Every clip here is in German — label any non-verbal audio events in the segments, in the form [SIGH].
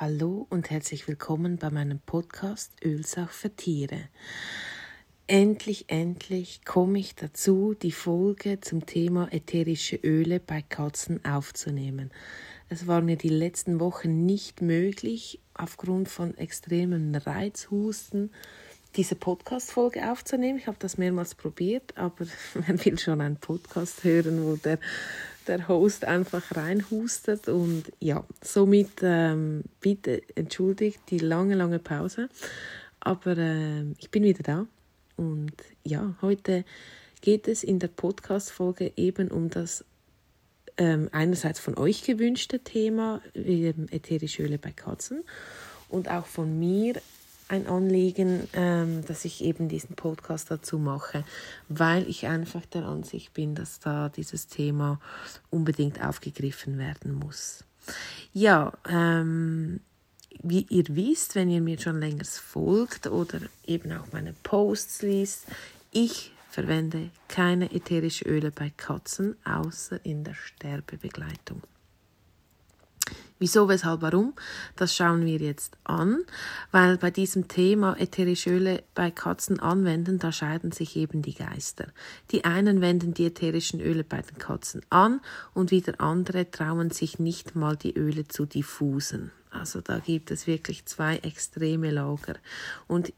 Hallo und herzlich willkommen bei meinem Podcast Ölsach für Tiere. Endlich, endlich komme ich dazu, die Folge zum Thema ätherische Öle bei Katzen aufzunehmen. Es war mir die letzten Wochen nicht möglich, aufgrund von extremen Reizhusten diese Podcast-Folge aufzunehmen. Ich habe das mehrmals probiert, aber [LAUGHS] man will schon einen Podcast hören, wo der der Host einfach reinhustet. Und ja, somit ähm, bitte entschuldigt die lange, lange Pause. Aber äh, ich bin wieder da. Und ja, heute geht es in der Podcast-Folge eben um das ähm, einerseits von euch gewünschte Thema ätherische Öle bei Katzen und auch von mir ein Anliegen, ähm, dass ich eben diesen Podcast dazu mache, weil ich einfach der Ansicht bin, dass da dieses Thema unbedingt aufgegriffen werden muss. Ja, ähm, wie ihr wisst, wenn ihr mir schon länger folgt oder eben auch meine Posts liest, ich verwende keine ätherischen Öle bei Katzen, außer in der Sterbebegleitung. Wieso, weshalb, warum? Das schauen wir jetzt an, weil bei diesem Thema ätherische Öle bei Katzen anwenden, da scheiden sich eben die Geister. Die einen wenden die ätherischen Öle bei den Katzen an und wieder andere trauen sich nicht mal die Öle zu diffusen. Also da gibt es wirklich zwei extreme Lager. Und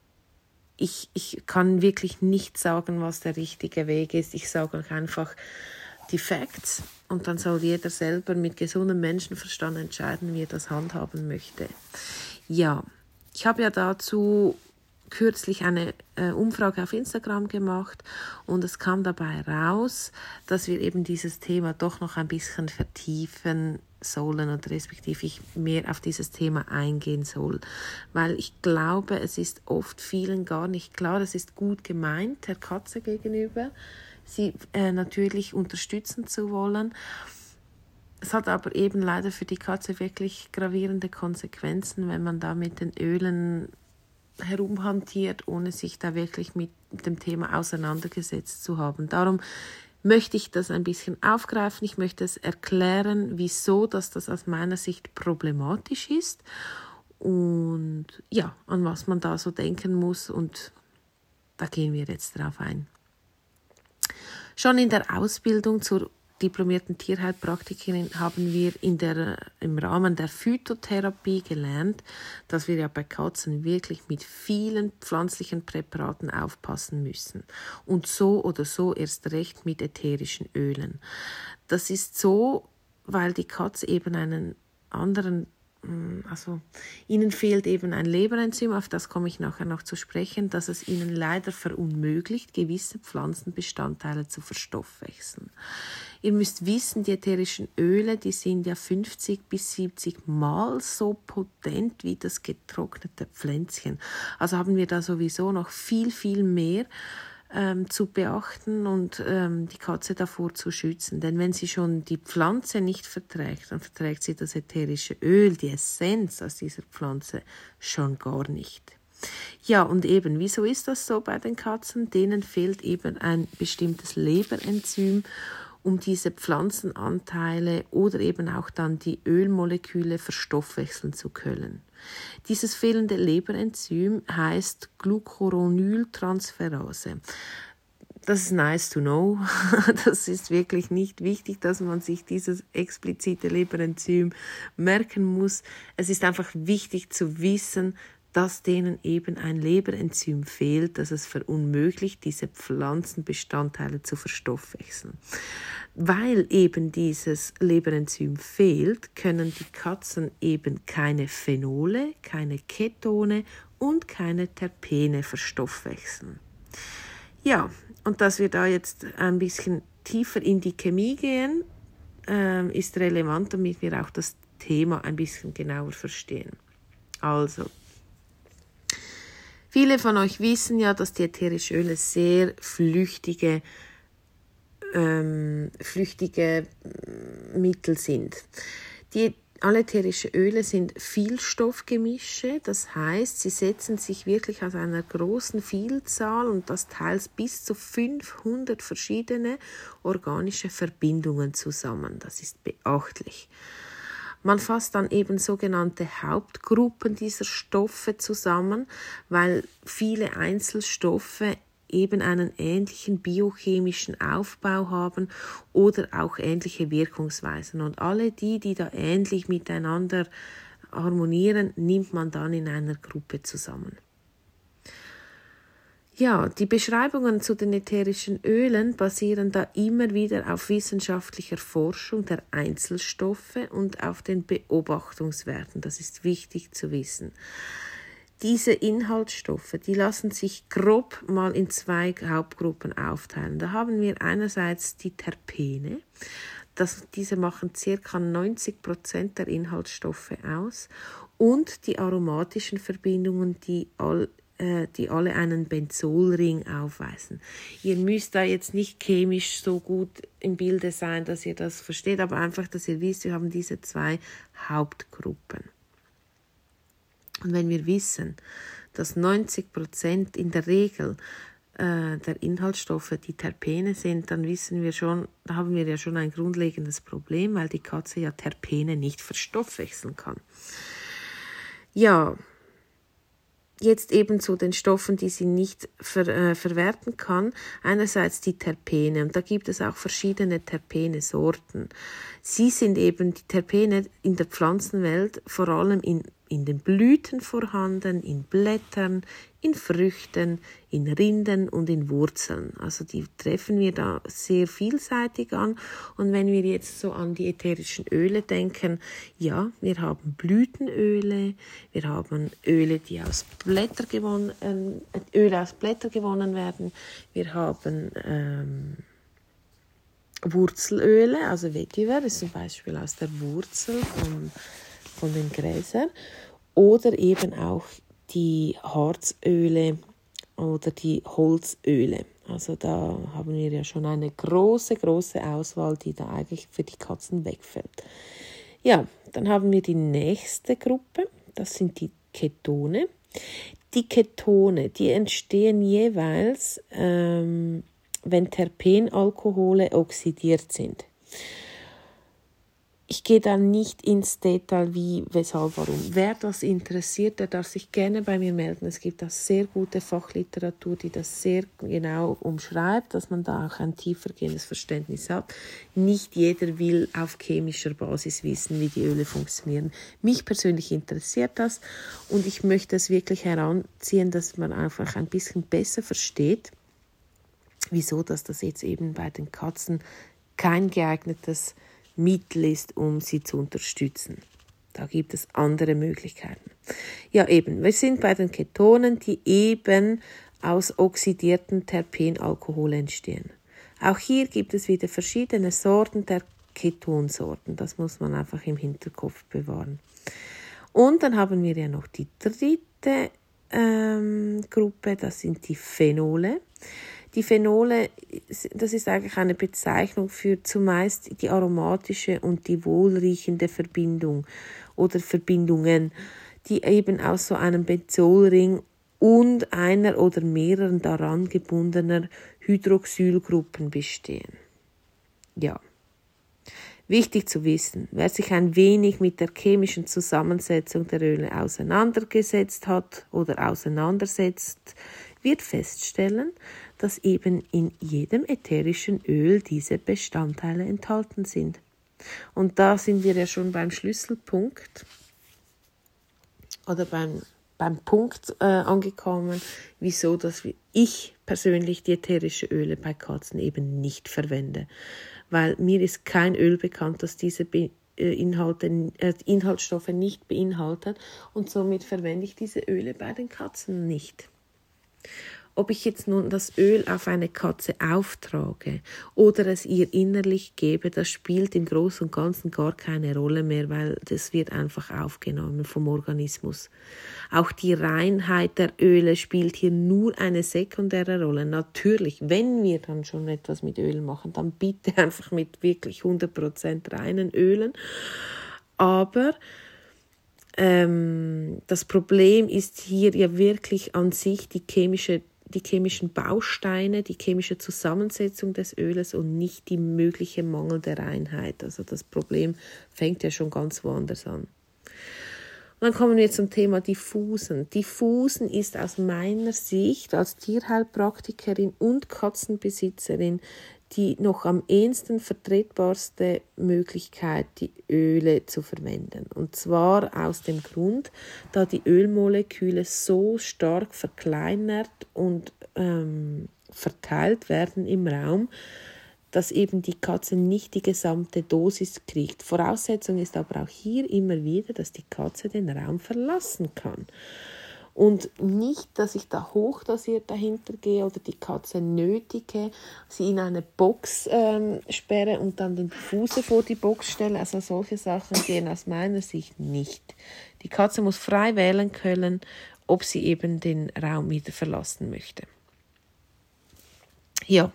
ich, ich kann wirklich nicht sagen, was der richtige Weg ist. Ich sage euch einfach, die Facts und dann soll jeder selber mit gesundem Menschenverstand entscheiden, wie er das handhaben möchte. Ja, ich habe ja dazu kürzlich eine äh, Umfrage auf Instagram gemacht und es kam dabei raus, dass wir eben dieses Thema doch noch ein bisschen vertiefen sollen oder respektive ich mehr auf dieses Thema eingehen soll, weil ich glaube, es ist oft vielen gar nicht klar, es ist gut gemeint der Katze gegenüber, sie äh, natürlich unterstützen zu wollen. Es hat aber eben leider für die Katze wirklich gravierende Konsequenzen, wenn man da mit den Ölen herumhantiert, ohne sich da wirklich mit dem Thema auseinandergesetzt zu haben. Darum möchte ich das ein bisschen aufgreifen. Ich möchte es erklären, wieso dass das aus meiner Sicht problematisch ist und ja, an was man da so denken muss und da gehen wir jetzt drauf ein. Schon in der Ausbildung zur diplomierten Tierheilpraktikerin haben wir in der, im Rahmen der Phytotherapie gelernt, dass wir ja bei Katzen wirklich mit vielen pflanzlichen Präparaten aufpassen müssen. Und so oder so erst recht mit ätherischen Ölen. Das ist so, weil die Katze eben einen anderen also ihnen fehlt eben ein Leberenzym, auf das komme ich nachher noch zu sprechen, dass es ihnen leider verunmöglicht, gewisse Pflanzenbestandteile zu verstoffwechseln. Ihr müsst wissen, die ätherischen Öle, die sind ja 50 bis 70 Mal so potent wie das getrocknete Pflänzchen. Also haben wir da sowieso noch viel, viel mehr ähm, zu beachten und ähm, die Katze davor zu schützen. Denn wenn sie schon die Pflanze nicht verträgt, dann verträgt sie das ätherische Öl, die Essenz aus dieser Pflanze schon gar nicht. Ja, und eben, wieso ist das so bei den Katzen? Denen fehlt eben ein bestimmtes Leberenzym um diese Pflanzenanteile oder eben auch dann die Ölmoleküle verstoffwechseln zu können. Dieses fehlende Leberenzym heißt Glucuronyltransferase. Das ist nice to know. [LAUGHS] Das ist wirklich nicht wichtig, dass man sich dieses explizite Leberenzym merken muss. Es ist einfach wichtig zu wissen, dass denen eben ein Leberenzym fehlt, das es verunmöglicht, diese Pflanzenbestandteile zu verstoffwechseln. Weil eben dieses Leberenzym fehlt, können die Katzen eben keine Phenole, keine Ketone und keine Terpene verstoffwechseln. Ja, und dass wir da jetzt ein bisschen tiefer in die Chemie gehen, äh, ist relevant, damit wir auch das Thema ein bisschen genauer verstehen. Also, Viele von euch wissen ja, dass die ätherischen Öle sehr flüchtige, ähm, flüchtige mm, Mittel sind. Die alle ätherischen Öle sind Vielstoffgemische, das heißt, sie setzen sich wirklich aus einer großen Vielzahl und das teils bis zu 500 verschiedene organische Verbindungen zusammen. Das ist beachtlich. Man fasst dann eben sogenannte Hauptgruppen dieser Stoffe zusammen, weil viele Einzelstoffe eben einen ähnlichen biochemischen Aufbau haben oder auch ähnliche Wirkungsweisen. Und alle die, die da ähnlich miteinander harmonieren, nimmt man dann in einer Gruppe zusammen. Ja, die Beschreibungen zu den ätherischen Ölen basieren da immer wieder auf wissenschaftlicher Forschung der Einzelstoffe und auf den Beobachtungswerten. Das ist wichtig zu wissen. Diese Inhaltsstoffe, die lassen sich grob mal in zwei Hauptgruppen aufteilen. Da haben wir einerseits die Terpene. Das, diese machen ca. 90 Prozent der Inhaltsstoffe aus und die aromatischen Verbindungen, die all, äh, die alle einen Benzolring aufweisen. Ihr müsst da jetzt nicht chemisch so gut im Bilde sein, dass ihr das versteht, aber einfach, dass ihr wisst, wir haben diese zwei Hauptgruppen. Und wenn wir wissen, dass 90 Prozent in der Regel äh, der Inhaltsstoffe die Terpene sind, dann wissen wir schon, da haben wir ja schon ein grundlegendes Problem, weil die Katze ja Terpene nicht verstoffwechseln kann. Ja, jetzt eben zu den Stoffen, die sie nicht ver, äh, verwerten kann. Einerseits die Terpene und da gibt es auch verschiedene Terpene-Sorten. Sie sind eben die Terpene in der Pflanzenwelt vor allem in in den Blüten vorhanden, in Blättern, in Früchten, in Rinden und in Wurzeln. Also die treffen wir da sehr vielseitig an. Und wenn wir jetzt so an die ätherischen Öle denken, ja, wir haben Blütenöle, wir haben Öle, die aus Blätter gewonnen, äh, Öle aus Blätter gewonnen werden, wir haben ähm, Wurzelöle, also Vetiver ist zum Beispiel aus der Wurzel von von den Gräsern oder eben auch die Harzöle oder die Holzöle. Also da haben wir ja schon eine große, große Auswahl, die da eigentlich für die Katzen wegfällt. Ja, dann haben wir die nächste Gruppe, das sind die Ketone. Die Ketone, die entstehen jeweils, ähm, wenn Terpenalkohole oxidiert sind. Ich gehe da nicht ins Detail, wie, weshalb, warum. Wer das interessiert, der darf sich gerne bei mir melden. Es gibt da sehr gute Fachliteratur, die das sehr genau umschreibt, dass man da auch ein tiefergehendes Verständnis hat. Nicht jeder will auf chemischer Basis wissen, wie die Öle funktionieren. Mich persönlich interessiert das und ich möchte es wirklich heranziehen, dass man einfach ein bisschen besser versteht, wieso dass das jetzt eben bei den Katzen kein geeignetes Mittel ist, um sie zu unterstützen. Da gibt es andere Möglichkeiten. Ja, eben, wir sind bei den Ketonen, die eben aus oxidierten Terpenalkohol entstehen. Auch hier gibt es wieder verschiedene Sorten der Ketonsorten. Das muss man einfach im Hinterkopf bewahren. Und dann haben wir ja noch die dritte ähm, Gruppe, das sind die Phenole. Die Phenole, das ist eigentlich eine Bezeichnung für zumeist die aromatische und die wohlriechende Verbindung oder Verbindungen, die eben aus so einem Benzolring und einer oder mehreren daran gebundener Hydroxylgruppen bestehen. Ja. Wichtig zu wissen, wer sich ein wenig mit der chemischen Zusammensetzung der Öle auseinandergesetzt hat oder auseinandersetzt, wird feststellen, dass eben in jedem ätherischen Öl diese Bestandteile enthalten sind. Und da sind wir ja schon beim Schlüsselpunkt oder beim, beim Punkt äh, angekommen, wieso dass ich persönlich die ätherischen Öle bei Katzen eben nicht verwende. Weil mir ist kein Öl bekannt, das diese Be äh, Inhalte, äh, Inhaltsstoffe nicht beinhaltet und somit verwende ich diese Öle bei den Katzen nicht. Ob ich jetzt nun das Öl auf eine Katze auftrage oder es ihr innerlich gebe, das spielt im Großen und Ganzen gar keine Rolle mehr, weil das wird einfach aufgenommen vom Organismus. Auch die Reinheit der Öle spielt hier nur eine sekundäre Rolle. Natürlich, wenn wir dann schon etwas mit Öl machen, dann bitte einfach mit wirklich 100% reinen Ölen. Aber ähm, das Problem ist hier ja wirklich an sich die chemische die chemischen Bausteine, die chemische Zusammensetzung des Öles und nicht die mögliche mangelnde Reinheit. Also das Problem fängt ja schon ganz woanders an. Und dann kommen wir zum Thema Diffusen. Diffusen ist aus meiner Sicht als Tierheilpraktikerin und Katzenbesitzerin die noch am ehesten vertretbarste Möglichkeit, die Öle zu verwenden. Und zwar aus dem Grund, da die Ölmoleküle so stark verkleinert und ähm, verteilt werden im Raum, dass eben die Katze nicht die gesamte Dosis kriegt. Voraussetzung ist aber auch hier immer wieder, dass die Katze den Raum verlassen kann. Und nicht, dass ich da hochdosiert dahinter gehe oder die Katze nötige, sie in eine Box ähm, sperre und dann den Fuße vor die Box stelle. Also solche Sachen gehen aus meiner Sicht nicht. Die Katze muss frei wählen können, ob sie eben den Raum wieder verlassen möchte. Ja.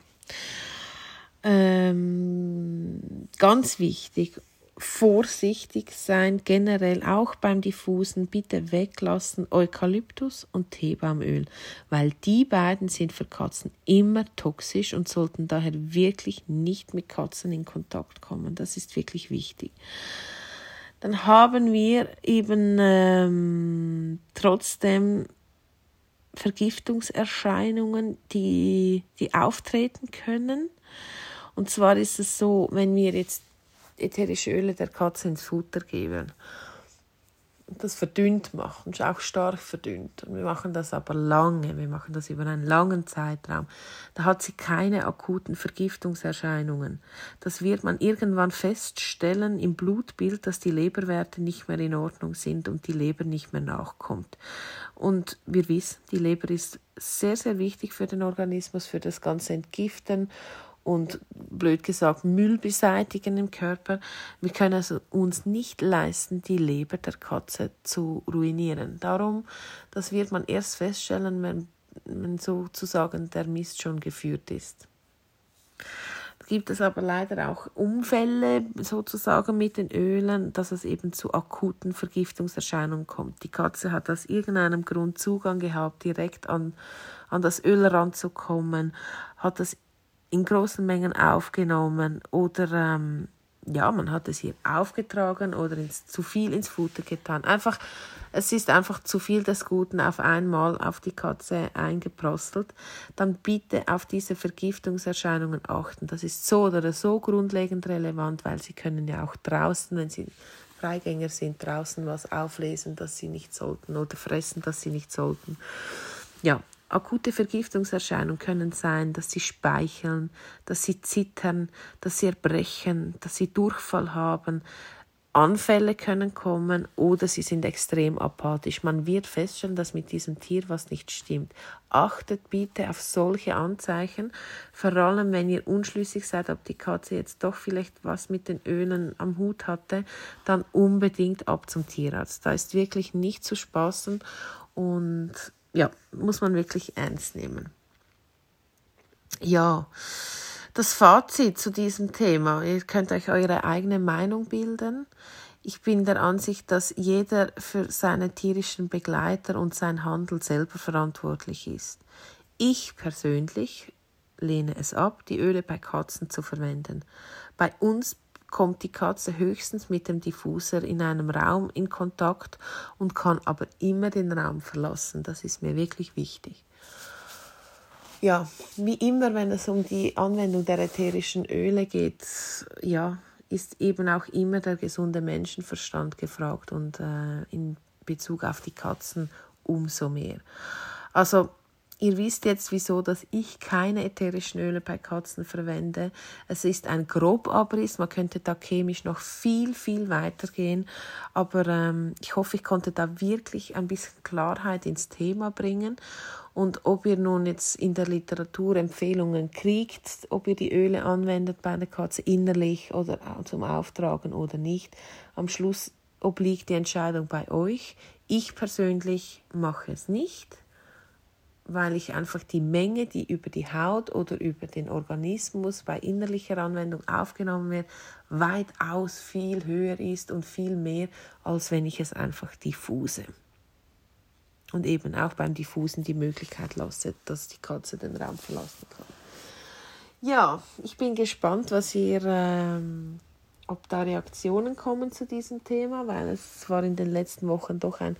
Ähm, ganz wichtig, vorsichtig sein, generell auch beim Diffusen. Bitte weglassen Eukalyptus und Teebaumöl, weil die beiden sind für Katzen immer toxisch und sollten daher wirklich nicht mit Katzen in Kontakt kommen. Das ist wirklich wichtig. Dann haben wir eben ähm, trotzdem Vergiftungserscheinungen, die, die auftreten können. Und zwar ist es so, wenn wir jetzt ätherische Öle der Katze ins Futter geben. Und das verdünnt machen, ist auch stark verdünnt. Und wir machen das aber lange, wir machen das über einen langen Zeitraum. Da hat sie keine akuten Vergiftungserscheinungen. Das wird man irgendwann feststellen im Blutbild, dass die Leberwerte nicht mehr in Ordnung sind und die Leber nicht mehr nachkommt. Und wir wissen, die Leber ist sehr, sehr wichtig für den Organismus, für das ganze Entgiften und blöd gesagt Müll beseitigen im Körper. Wir können also uns nicht leisten, die Leber der Katze zu ruinieren. Darum, das wird man erst feststellen, wenn, wenn sozusagen der Mist schon geführt ist. Gibt es aber leider auch Unfälle sozusagen mit den Ölen, dass es eben zu akuten Vergiftungserscheinungen kommt. Die Katze hat aus irgendeinem Grund Zugang gehabt, direkt an, an das Öl ranzukommen, hat das in großen Mengen aufgenommen oder ähm, ja, man hat es hier aufgetragen oder ins, zu viel ins Futter getan. Einfach, es ist einfach zu viel des Guten auf einmal auf die Katze eingeprostelt. Dann bitte auf diese Vergiftungserscheinungen achten. Das ist so oder so grundlegend relevant, weil sie können ja auch draußen, wenn sie Freigänger sind, draußen was auflesen, das sie nicht sollten oder fressen, das sie nicht sollten. Ja, Akute Vergiftungserscheinungen können sein, dass sie speicheln, dass sie zittern, dass sie erbrechen, dass sie Durchfall haben. Anfälle können kommen oder sie sind extrem apathisch. Man wird feststellen, dass mit diesem Tier was nicht stimmt. Achtet bitte auf solche Anzeichen, vor allem wenn ihr unschlüssig seid, ob die Katze jetzt doch vielleicht was mit den Ölen am Hut hatte, dann unbedingt ab zum Tierarzt. Da ist wirklich nicht zu spaßen und ja, muss man wirklich ernst nehmen. Ja, das Fazit zu diesem Thema. Ihr könnt euch eure eigene Meinung bilden. Ich bin der Ansicht, dass jeder für seine tierischen Begleiter und sein Handel selber verantwortlich ist. Ich persönlich lehne es ab, die Öle bei Katzen zu verwenden. Bei uns kommt die Katze höchstens mit dem Diffuser in einem Raum in Kontakt und kann aber immer den Raum verlassen. Das ist mir wirklich wichtig. Ja, wie immer, wenn es um die Anwendung der ätherischen Öle geht, ja, ist eben auch immer der gesunde Menschenverstand gefragt und äh, in Bezug auf die Katzen umso mehr. Also Ihr wisst jetzt, wieso, dass ich keine ätherischen Öle bei Katzen verwende. Es ist ein Grobabriss. Man könnte da chemisch noch viel, viel weiter gehen. Aber ähm, ich hoffe, ich konnte da wirklich ein bisschen Klarheit ins Thema bringen. Und ob ihr nun jetzt in der Literatur Empfehlungen kriegt, ob ihr die Öle anwendet bei der Katze innerlich oder zum Auftragen oder nicht, am Schluss obliegt die Entscheidung bei euch. Ich persönlich mache es nicht weil ich einfach die Menge, die über die Haut oder über den Organismus bei innerlicher Anwendung aufgenommen wird, weitaus viel höher ist und viel mehr, als wenn ich es einfach diffuse. und eben auch beim Diffusen die Möglichkeit lasst, dass die Katze den Raum verlassen kann. Ja, ich bin gespannt, was ihr, ähm, ob da Reaktionen kommen zu diesem Thema, weil es war in den letzten Wochen doch ein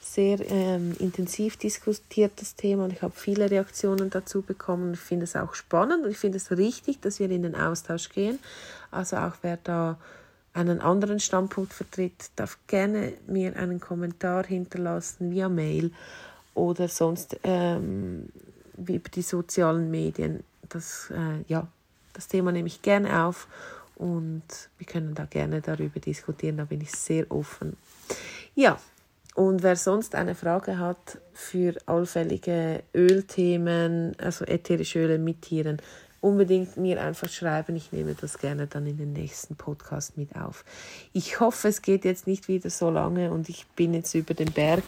sehr ähm, intensiv diskutiertes Thema und ich habe viele Reaktionen dazu bekommen. Ich finde es auch spannend und ich finde es richtig, dass wir in den Austausch gehen. Also auch wer da einen anderen Standpunkt vertritt, darf gerne mir einen Kommentar hinterlassen via Mail oder sonst ähm, über die sozialen Medien. Das, äh, ja, das Thema nehme ich gerne auf und wir können da gerne darüber diskutieren. Da bin ich sehr offen. Ja, und wer sonst eine Frage hat für allfällige Ölthemen, also ätherische Öle mit Tieren, unbedingt mir einfach schreiben. Ich nehme das gerne dann in den nächsten Podcast mit auf. Ich hoffe, es geht jetzt nicht wieder so lange und ich bin jetzt über den Berg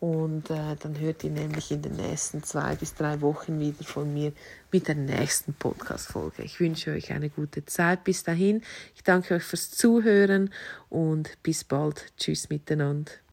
und äh, dann hört ihr nämlich in den nächsten zwei bis drei Wochen wieder von mir mit der nächsten Podcast-Folge. Ich wünsche euch eine gute Zeit bis dahin. Ich danke euch fürs Zuhören und bis bald. Tschüss miteinander.